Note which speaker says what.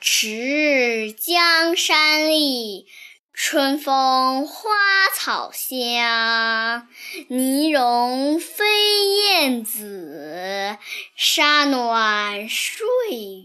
Speaker 1: 迟日江山丽，春风花草香。泥融飞燕子，沙暖睡鸳。